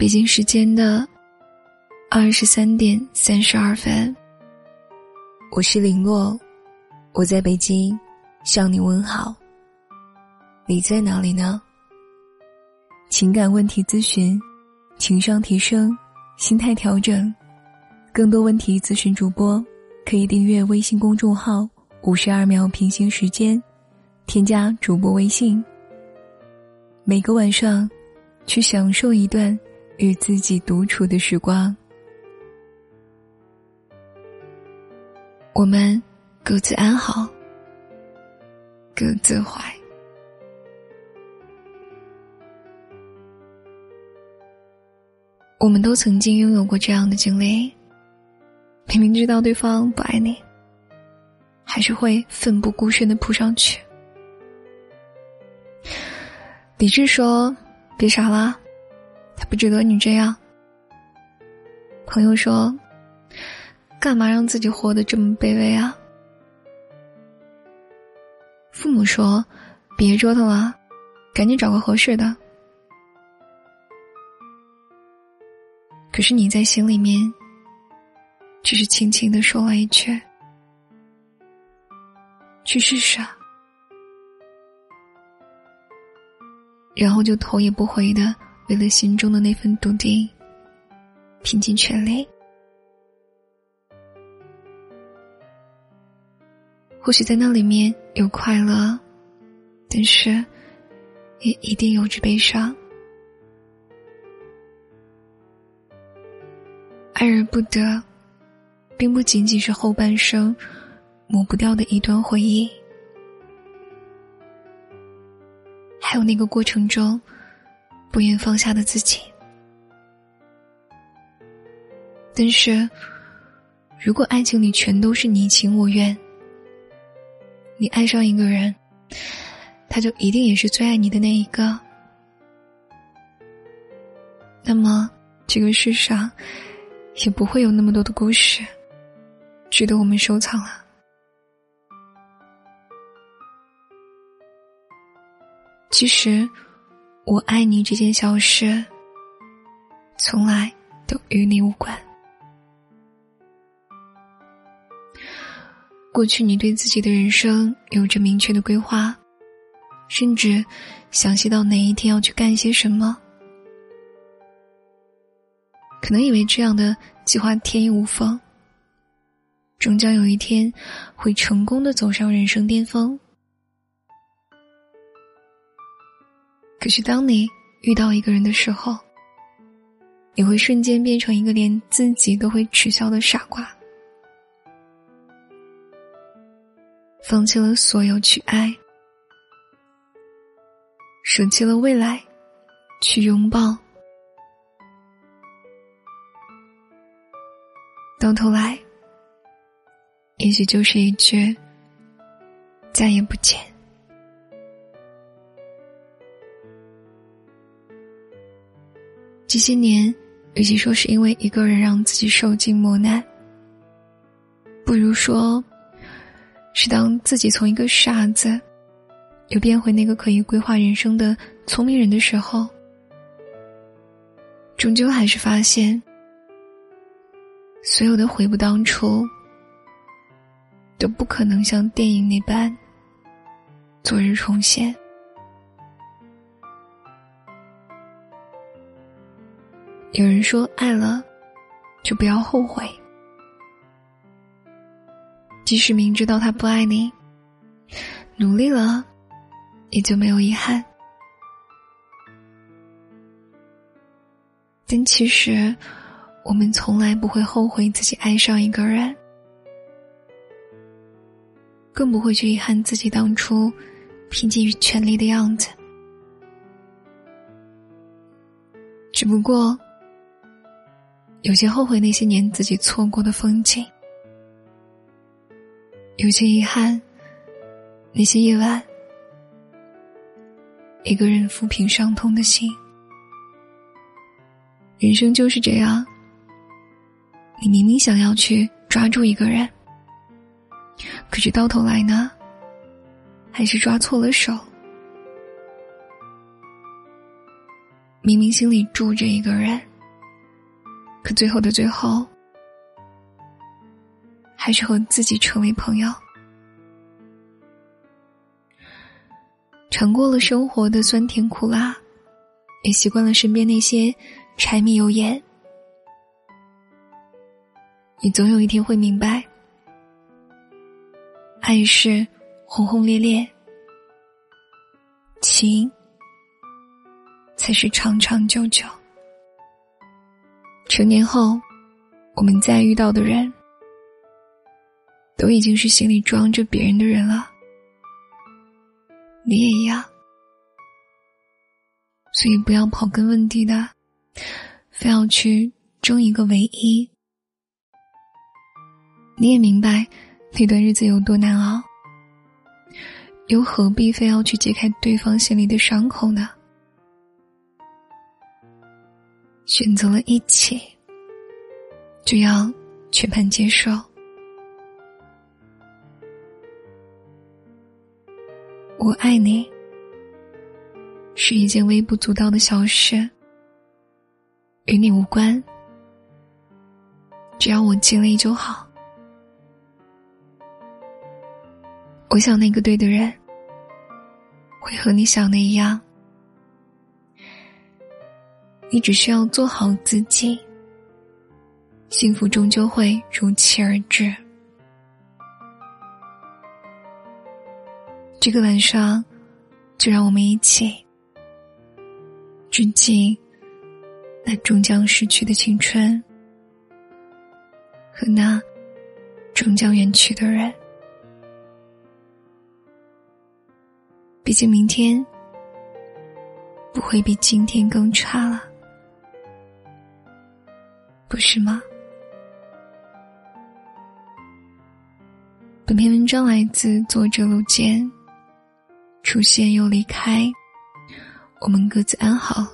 北京时间的二十三点三十二分，我是林洛，我在北京向你问好。你在哪里呢？情感问题咨询，情商提升，心态调整，更多问题咨询主播可以订阅微信公众号“五十二秒平行时间”，添加主播微信。每个晚上，去享受一段与自己独处的时光。我们各自安好，各自怀。我们都曾经拥有过这样的经历：明明知道对方不爱你，还是会奋不顾身的扑上去。理智说：“别傻了，他不值得你这样。”朋友说：“干嘛让自己活得这么卑微啊？”父母说：“别折腾了，赶紧找个合适的。”可是你在心里面，只是轻轻的说了一句：“去试试。”然后就头也不回的为了心中的那份笃定，拼尽全力。或许在那里面有快乐，但是也一定有着悲伤。爱而不得，并不仅仅是后半生抹不掉的一段回忆。还有那个过程中，不愿放下的自己。但是，如果爱情里全都是你情我愿，你爱上一个人，他就一定也是最爱你的那一个。那么，这个世上也不会有那么多的故事，值得我们收藏了。其实，我爱你这件小事，从来都与你无关。过去，你对自己的人生有着明确的规划，甚至详细到哪一天要去干些什么。可能以为这样的计划天衣无缝，终将有一天会成功的走上人生巅峰。可是，当你遇到一个人的时候，你会瞬间变成一个连自己都会耻笑的傻瓜，放弃了所有去爱，舍弃了未来，去拥抱，到头来，也许就是一句再也不见。这些年，与其说是因为一个人让自己受尽磨难，不如说，是当自己从一个傻子，又变回那个可以规划人生的聪明人的时候，终究还是发现，所有的悔不当初，都不可能像电影那般，昨日重现。有人说：“爱了，就不要后悔。即使明知道他不爱你，努力了，也就没有遗憾。但其实，我们从来不会后悔自己爱上一个人，更不会去遗憾自己当初拼尽全力的样子。只不过。”有些后悔那些年自己错过的风景，有些遗憾那些夜晚，一个人抚平伤痛的心。人生就是这样，你明明想要去抓住一个人，可是到头来呢，还是抓错了手。明明心里住着一个人。可最后的最后，还是和自己成为朋友。尝过了生活的酸甜苦辣，也习惯了身边那些柴米油盐。你总有一天会明白，爱是轰轰烈烈，情才是长长久久。成年后，我们再遇到的人，都已经是心里装着别人的人了。你也一样，所以不要刨根问底的，非要去争一个唯一。你也明白那段日子有多难熬，又何必非要去揭开对方心里的伤口呢？选择了一起，就要全盘接受。我爱你，是一件微不足道的小事，与你无关，只要我尽力就好。我想那个对的人，会和你想的一样，你只需要做好自己，幸福终究会如期而至。这个晚上，就让我们一起致敬那终将逝去的青春和那终将远去的人。毕竟，明天不会比今天更差了，不是吗？本篇文章来自作者陆坚。出现又离开，我们各自安好，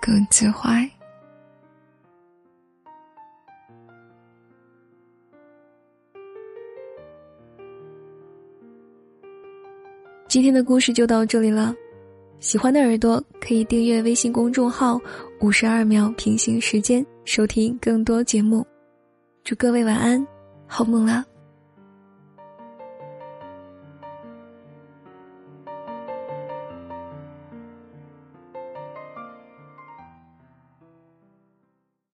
各自坏。今天的故事就到这里了，喜欢的耳朵可以订阅微信公众号“五十二秒平行时间”，收听更多节目。祝各位晚安，好梦啦！